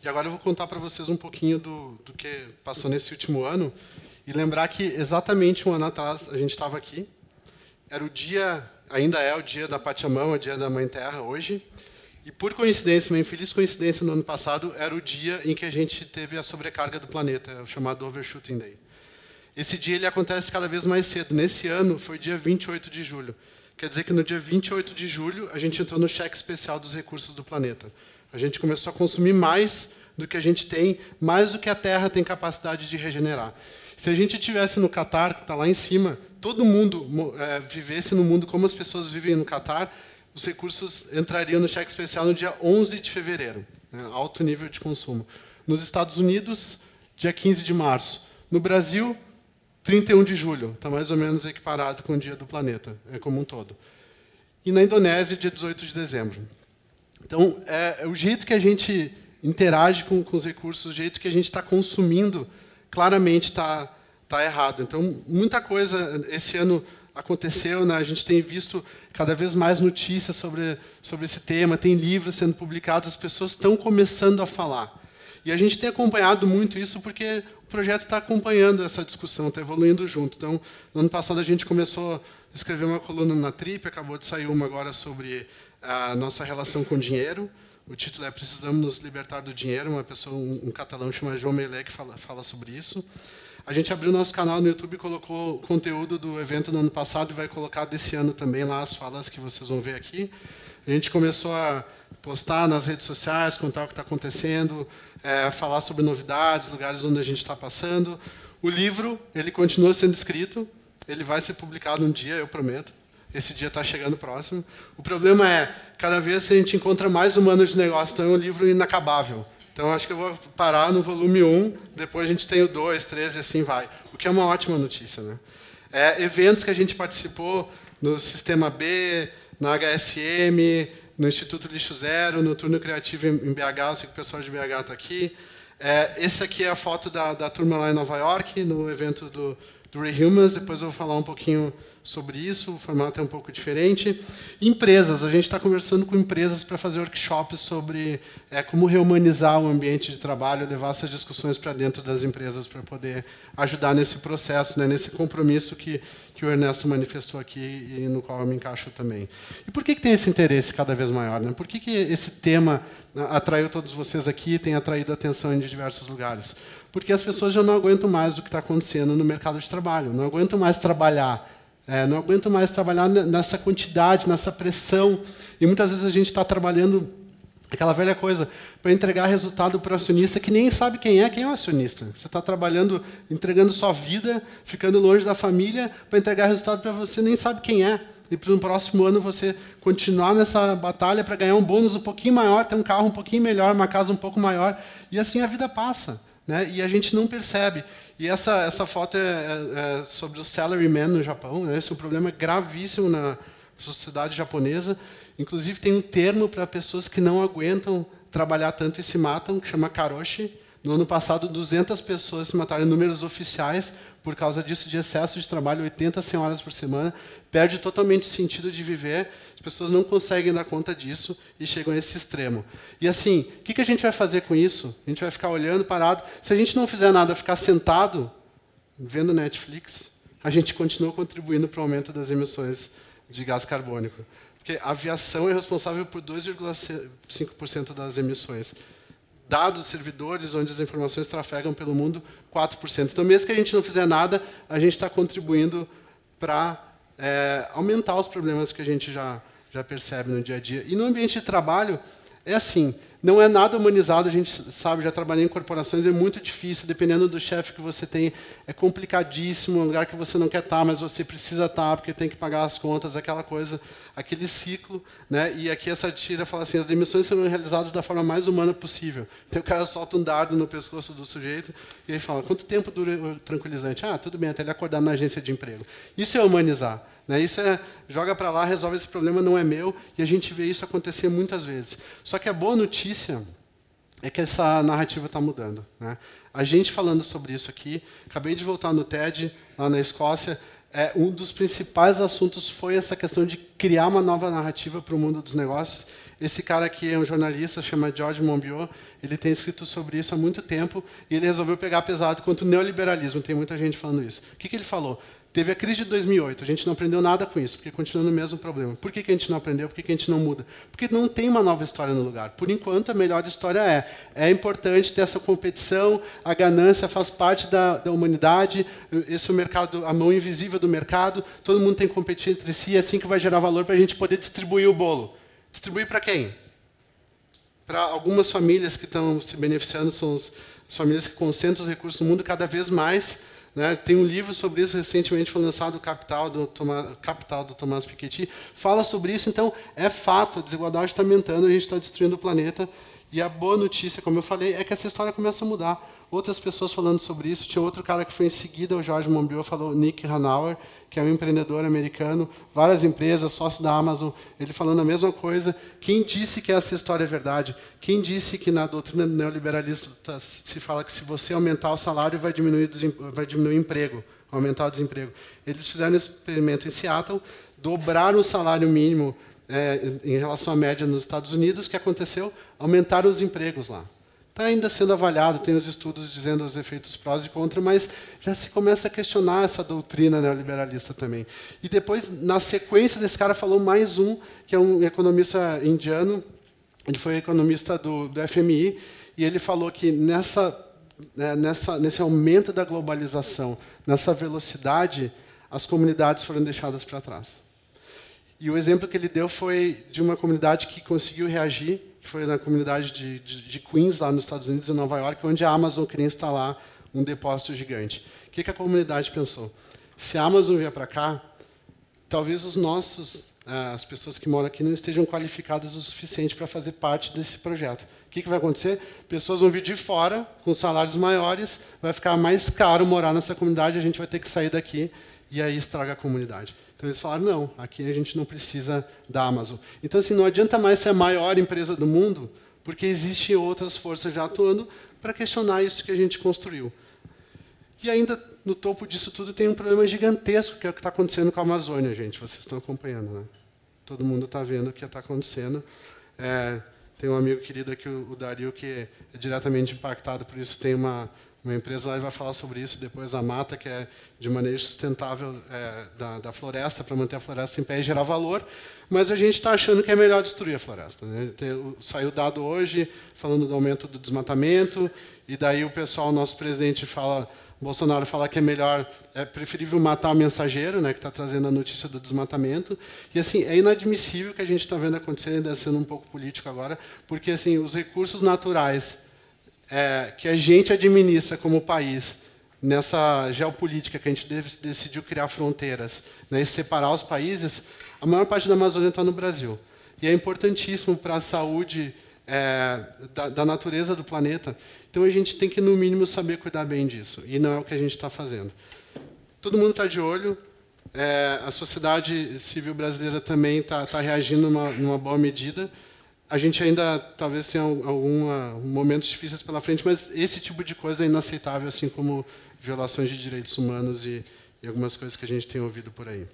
E agora eu vou contar para vocês um pouquinho do, do que passou nesse último ano e lembrar que exatamente um ano atrás a gente estava aqui. Era o dia, ainda é o dia da Pachamama, o dia da Mãe Terra hoje. E por coincidência, uma infeliz coincidência, no ano passado era o dia em que a gente teve a sobrecarga do planeta, o chamado Overshooting Day. Esse dia ele acontece cada vez mais cedo. Nesse ano foi dia 28 de julho. Quer dizer que no dia 28 de julho a gente entrou no cheque especial dos recursos do planeta. A gente começou a consumir mais do que a gente tem, mais do que a Terra tem capacidade de regenerar. Se a gente tivesse no Catar, que está lá em cima, todo mundo é, vivesse no mundo como as pessoas vivem no Catar, os recursos entrariam no cheque especial no dia 11 de fevereiro, né, alto nível de consumo. Nos Estados Unidos, dia 15 de março. No Brasil, 31 de julho, está mais ou menos equiparado com o dia do planeta, é como um todo. E na Indonésia, dia 18 de dezembro. Então, é, é o jeito que a gente interage com, com os recursos, o jeito que a gente está consumindo, claramente está tá errado. Então, muita coisa esse ano aconteceu, né? a gente tem visto cada vez mais notícias sobre, sobre esse tema, tem livros sendo publicados, as pessoas estão começando a falar. E a gente tem acompanhado muito isso porque o projeto está acompanhando essa discussão, está evoluindo junto. Então, no ano passado a gente começou a escrever uma coluna na Trip, acabou de sair uma agora sobre a nossa relação com o dinheiro. O título é Precisamos nos libertar do dinheiro. Uma pessoa, um, um catalão chamado João Melé que fala, fala sobre isso. A gente abriu nosso canal no YouTube colocou conteúdo do evento do ano passado e vai colocar desse ano também lá as falas que vocês vão ver aqui. A gente começou a postar nas redes sociais, contar o que está acontecendo, é, falar sobre novidades, lugares onde a gente está passando. O livro, ele continua sendo escrito, ele vai ser publicado um dia, eu prometo. Esse dia está chegando próximo. O problema é, cada vez a gente encontra mais humanos de negócio, então é um livro inacabável. Então, acho que eu vou parar no volume 1, depois a gente tem o 2, 3 e assim vai. O que é uma ótima notícia. Né? É, eventos que a gente participou no Sistema B, na HSM, no Instituto Lixo Zero, no Turno Criativo em BH, eu sei que o pessoal de BH está aqui. É, esse aqui é a foto da, da turma lá em Nova York, no evento do, do Rehumans, depois eu vou falar um pouquinho sobre isso, o formato é um pouco diferente. Empresas, a gente está conversando com empresas para fazer workshops sobre é, como rehumanizar o ambiente de trabalho, levar essas discussões para dentro das empresas para poder ajudar nesse processo, né, nesse compromisso que, que o Ernesto manifestou aqui e no qual eu me encaixo também. E por que, que tem esse interesse cada vez maior? Né? Por que, que esse tema atraiu todos vocês aqui e tem atraído atenção em diversos lugares? Porque as pessoas já não aguentam mais o que está acontecendo no mercado de trabalho, não aguentam mais trabalhar é, não aguento mais trabalhar nessa quantidade, nessa pressão. E muitas vezes a gente está trabalhando aquela velha coisa para entregar resultado para o acionista que nem sabe quem é, quem é o acionista. Você está trabalhando, entregando sua vida, ficando longe da família para entregar resultado para você nem sabe quem é. E para o próximo ano você continuar nessa batalha para ganhar um bônus um pouquinho maior, ter um carro um pouquinho melhor, uma casa um pouco maior. E assim a vida passa. Né? E a gente não percebe. E essa, essa foto é, é, é sobre o salaryman no Japão. Né? Esse é um problema gravíssimo na sociedade japonesa. Inclusive, tem um termo para pessoas que não aguentam trabalhar tanto e se matam, que chama karoshi. No ano passado, 200 pessoas se mataram em números oficiais por causa disso, de excesso de trabalho, 80 horas por semana. Perde totalmente o sentido de viver. As pessoas não conseguem dar conta disso e chegam a esse extremo. E assim, o que a gente vai fazer com isso? A gente vai ficar olhando, parado. Se a gente não fizer nada, ficar sentado, vendo Netflix, a gente continua contribuindo para o aumento das emissões de gás carbônico. Porque a aviação é responsável por 2,5% das emissões. Dados, servidores, onde as informações trafegam pelo mundo, 4%. Então, mesmo que a gente não fizer nada, a gente está contribuindo para é, aumentar os problemas que a gente já, já percebe no dia a dia. E no ambiente de trabalho, é assim, não é nada humanizado, a gente sabe, já trabalhei em corporações, é muito difícil, dependendo do chefe que você tem, é complicadíssimo, é um lugar que você não quer estar, mas você precisa estar, porque tem que pagar as contas, aquela coisa, aquele ciclo. Né? E aqui essa tira fala assim, as demissões serão realizadas da forma mais humana possível. Então o cara solta um dardo no pescoço do sujeito, e ele fala, quanto tempo dura o tranquilizante? Ah, tudo bem, até ele acordar na agência de emprego. Isso é humanizar. Né? Isso é, joga para lá, resolve esse problema, não é meu, e a gente vê isso acontecer muitas vezes. Só que a boa notícia é que essa narrativa está mudando. Né? A gente falando sobre isso aqui, acabei de voltar no TED, lá na Escócia, é, um dos principais assuntos foi essa questão de criar uma nova narrativa para o mundo dos negócios. Esse cara aqui é um jornalista, chama George Monbiot. Ele tem escrito sobre isso há muito tempo e ele resolveu pegar pesado contra o neoliberalismo. Tem muita gente falando isso. O que, que ele falou? Teve a crise de 2008, a gente não aprendeu nada com isso, porque continua no mesmo problema. Por que, que a gente não aprendeu? Por que, que a gente não muda? Porque não tem uma nova história no lugar. Por enquanto, a melhor história é: é importante ter essa competição, a ganância faz parte da, da humanidade, esse é o mercado, a mão invisível do mercado, todo mundo tem que competir entre si, é assim que vai gerar valor para a gente poder distribuir o bolo. Distribuir para quem? Para algumas famílias que estão se beneficiando, são as famílias que concentram os recursos no mundo cada vez mais né? Tem um livro sobre isso, recentemente foi lançado, Capital, do Thomas, Capital, do Thomas Piketty, fala sobre isso, então é fato, a desigualdade está aumentando, a gente está destruindo o planeta, e a boa notícia, como eu falei, é que essa história começa a mudar outras pessoas falando sobre isso. Tinha outro cara que foi em seguida, o Jorge Monbiot, falou, Nick Hanauer, que é um empreendedor americano, várias empresas, sócio da Amazon, ele falando a mesma coisa. Quem disse que essa história é verdade? Quem disse que na doutrina neoliberalista se fala que se você aumentar o salário vai diminuir, vai diminuir o emprego, aumentar o desemprego? Eles fizeram um experimento em Seattle, dobraram o salário mínimo é, em relação à média nos Estados Unidos, o que aconteceu? Aumentaram os empregos lá. Está ainda sendo avaliado, tem os estudos dizendo os efeitos prós e contra, mas já se começa a questionar essa doutrina neoliberalista também. E depois, na sequência desse cara, falou mais um, que é um economista indiano, ele foi economista do, do FMI, e ele falou que nessa, né, nessa, nesse aumento da globalização, nessa velocidade, as comunidades foram deixadas para trás. E o exemplo que ele deu foi de uma comunidade que conseguiu reagir que foi na comunidade de, de, de, Queens, lá nos Estados Unidos, em Nova York, onde a Amazon queria instalar um depósito gigante. O que, que a comunidade pensou? Se a Amazon vier para cá, talvez os nossos, eh, as pessoas que moram aqui, não estejam qualificadas o suficiente para fazer parte desse projeto. O que, que vai acontecer? Pessoas vão vir de fora, com salários maiores, vai ficar mais caro morar nessa comunidade, a gente vai ter que sair daqui, e aí estraga a comunidade. Então eles falaram, não, aqui a gente não precisa da Amazon. Então, assim, não adianta mais ser a maior empresa do mundo, porque existem outras forças já atuando para questionar isso que a gente construiu. E ainda, no topo disso tudo, tem um problema gigantesco, que é o que está acontecendo com a Amazônia, gente. Vocês estão acompanhando, né? Todo mundo está vendo o que está acontecendo. É, tem um amigo querido aqui, o Dario, que é diretamente impactado por isso. Tem uma, uma empresa lá vai falar sobre isso depois, a mata, que é de manejo sustentável é, da, da, floresta, para manter a floresta em pé e gerar valor, mas a gente está achando que é melhor destruir a floresta. Né? Tem, saiu dado hoje falando do aumento do desmatamento, e daí o pessoal, nosso presidente fala, Bolsonaro fala que é melhor, é preferível matar o mensageiro, né, que está trazendo a notícia do desmatamento, e assim é inadmissível que a gente está vendo acontecer, ainda sendo um pouco político agora, porque assim os recursos naturais é, que a gente administra como país nessa geopolítica que a gente decidiu criar fronteiras né, e separar os países, a maior parte da Amazônia está no Brasil. E é importantíssimo para a saúde é, da, da, natureza do planeta. Então a gente tem que, no mínimo, saber cuidar bem disso. E não é o que a gente está fazendo. Todo mundo está de olho. É, a sociedade civil brasileira também está tá reagindo numa, numa boa medida a gente ainda talvez tenha alguns momentos difíceis pela frente, mas esse tipo de coisa é inaceitável, assim como violações de direitos humanos e, e algumas coisas que a gente tem ouvido por aí.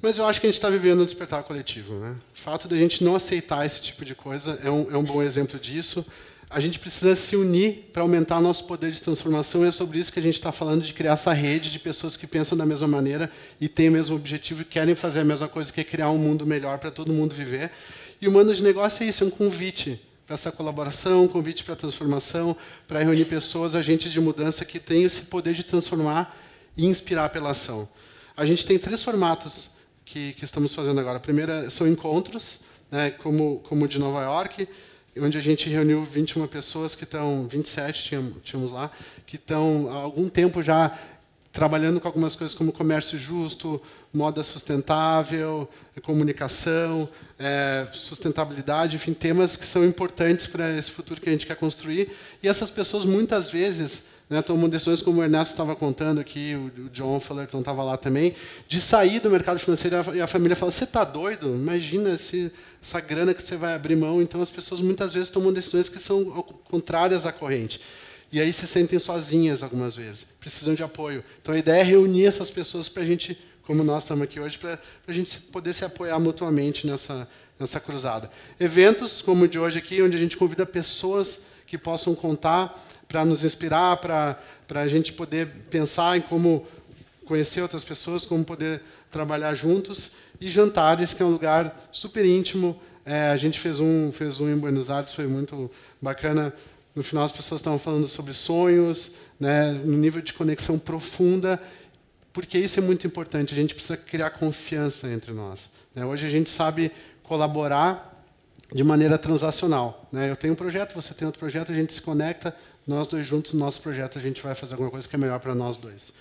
Mas eu acho que a gente está vivendo um despertar coletivo. Né? O fato de a gente não aceitar esse tipo de coisa é um, é um bom exemplo disso a gente precisa se unir para aumentar nosso poder de transformação. E é sobre isso que a gente está falando, de criar essa rede de pessoas que pensam da mesma maneira e têm o mesmo objetivo e querem fazer a mesma coisa, que é criar um mundo melhor para todo mundo viver. E o Mano de Negócio é isso, é um convite para essa colaboração, um convite para a transformação, para reunir pessoas, agentes de mudança que têm esse poder de transformar e inspirar pela ação. A gente tem três formatos que, que estamos fazendo agora. A primeira são encontros, né, como, como o de Nova York, onde a gente reuniu 21 pessoas que estão, 27 tínhamos, lá, que estão há algum tempo já trabalhando com algumas coisas como comércio justo, moda sustentável, comunicação, é, sustentabilidade, enfim, temas que são importantes para esse futuro que a gente quer construir. E essas pessoas, muitas vezes, né, tomam decisões, como o Ernesto estava contando aqui, o, John Fullerton estava lá também, de sair do mercado financeiro e a família fala: você está doido? Imagina esse, essa grana que você vai abrir mão. Então, as pessoas muitas vezes tomam decisões que são contrárias à corrente. E aí se sentem sozinhas algumas vezes, precisam de apoio. Então, a ideia é reunir essas pessoas para a gente, como nós estamos aqui hoje, para a gente poder se apoiar mutuamente nessa, nessa cruzada. Eventos como o de hoje aqui, onde a gente convida pessoas que possam contar para nos inspirar, para a gente poder pensar em como conhecer outras pessoas, como poder trabalhar juntos. E jantares, que é um lugar super íntimo. É, a gente fez um, fez um em Buenos Aires, foi muito bacana. No final, as pessoas estavam falando sobre sonhos, né, no nível de conexão profunda, porque isso é muito importante. A gente precisa criar confiança entre nós. Né? Hoje a gente sabe colaborar de maneira transacional. Né? Eu tenho um projeto, você tem outro projeto, a gente se conecta, nós dois juntos, no nosso projeto, a gente vai fazer alguma coisa que é melhor para nós dois.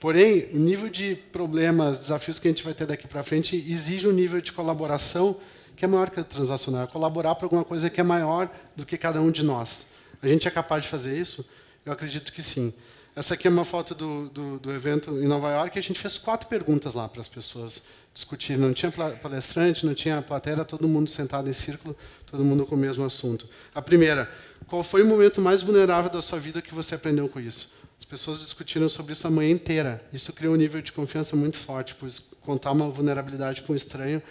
Porém, o nível de problemas, desafios que a gente vai ter daqui para frente exige um nível de colaboração que é maior que o transacional. É colaborar para alguma coisa que é maior do que cada um de nós. A gente é capaz de fazer isso? Eu acredito que sim. Essa aqui é uma foto do, do, do evento em Nova York. A gente fez quatro perguntas lá para as pessoas discutirem. Não tinha palestrante, não tinha plateia, todo mundo sentado em círculo, todo mundo com o mesmo assunto. A primeira, qual foi o momento mais vulnerável da sua vida que você aprendeu com isso? As pessoas discutiram sobre isso a manhã inteira. Isso criou um nível de confiança muito forte, pois contar uma vulnerabilidade para um estranho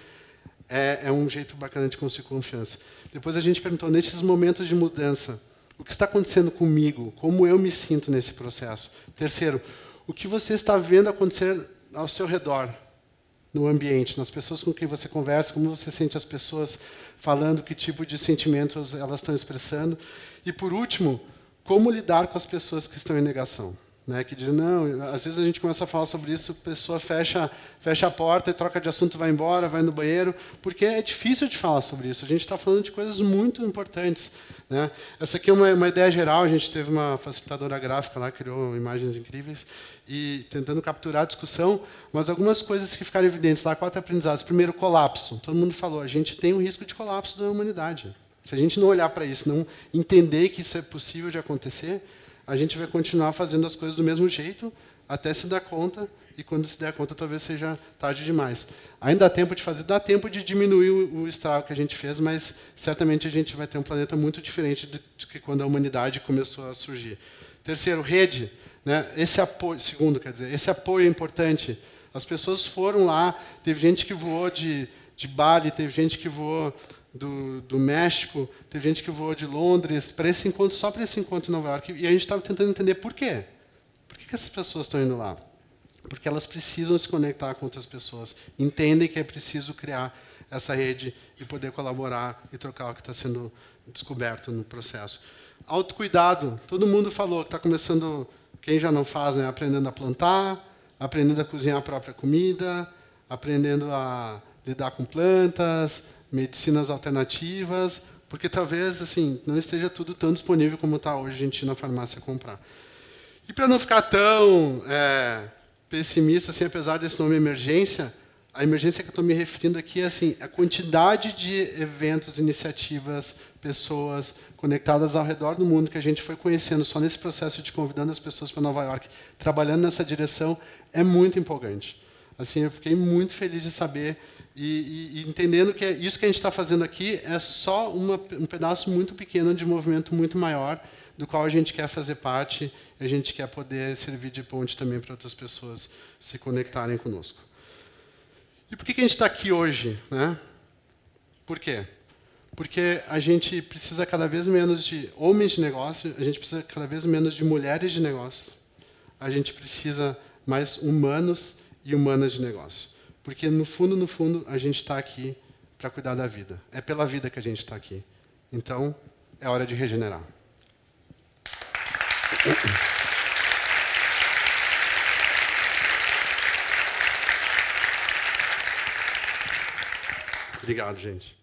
é, é um jeito bacana de conseguir confiança. Depois a gente perguntou, nesses momentos de mudança, o que está acontecendo comigo? Como eu me sinto nesse processo? Terceiro, o que você está vendo acontecer ao seu redor, no ambiente, nas pessoas com quem você conversa, como você sente as pessoas falando, que tipo de sentimentos elas estão expressando. E, por último, como lidar com as pessoas que estão em negação. Né, que dizem, não, às vezes a gente começa a falar sobre isso, a pessoa fecha, fecha a porta e troca de assunto, vai embora, vai no banheiro, porque é difícil de falar sobre isso. A gente está falando de coisas muito importantes. Né? Essa aqui é uma, uma, ideia geral, a gente teve uma facilitadora gráfica lá, criou imagens incríveis, e tentando capturar a discussão, mas algumas coisas que ficaram evidentes lá, quatro aprendizados. Primeiro, colapso. Todo mundo falou, a gente tem um risco de colapso da humanidade. Se a gente não olhar para isso, não entender que isso é possível de acontecer, a gente vai continuar fazendo as coisas do mesmo jeito até se dar conta e quando se der conta talvez seja tarde demais. Ainda dá tempo de fazer, dá tempo de diminuir o, o estrago que a gente fez, mas certamente a gente vai ter um planeta muito diferente do, do que quando a humanidade começou a surgir. Terceiro, rede, né? Esse apoio, segundo, quer dizer, esse apoio é importante. As pessoas foram lá, teve gente que voou de de Bali, teve gente que voou do, do México, teve gente que voou de Londres para esse encontro, só para esse encontro em Nova York. E a gente estava tentando entender por quê. Por que, que essas pessoas estão indo lá? Porque elas precisam se conectar com outras pessoas, entendem que é preciso criar essa rede e poder colaborar e trocar o que está sendo descoberto no processo. Autocuidado, todo mundo falou que está começando, quem já não faz, né, aprendendo a plantar, aprendendo a cozinhar a própria comida, aprendendo a lidar com plantas, medicinas alternativas, porque talvez assim não esteja tudo tão disponível como está hoje a gente na farmácia comprar. E para não ficar tão é, pessimista, assim, apesar desse nome emergência, a emergência que eu estou me referindo aqui é assim, a quantidade de eventos, iniciativas, pessoas conectadas ao redor do mundo que a gente foi conhecendo só nesse processo de convidando as pessoas para Nova York, trabalhando nessa direção, é muito empolgante. Assim, eu fiquei muito feliz de saber e, e, entendendo que é isso que a gente está fazendo aqui é só uma, um pedaço muito pequeno de movimento muito maior, do qual a gente quer fazer parte, a gente quer poder servir de ponte também para outras pessoas se conectarem conosco. E por que, que a gente está aqui hoje? Né? Por quê? Porque a gente precisa cada vez menos de homens de negócio, a gente precisa cada vez menos de mulheres de negócio, a gente precisa mais humanos e humanas de negócio. Porque, no fundo, no fundo, a gente está aqui para cuidar da vida. É pela vida que a gente está aqui. Então, é hora de regenerar. Obrigado, gente.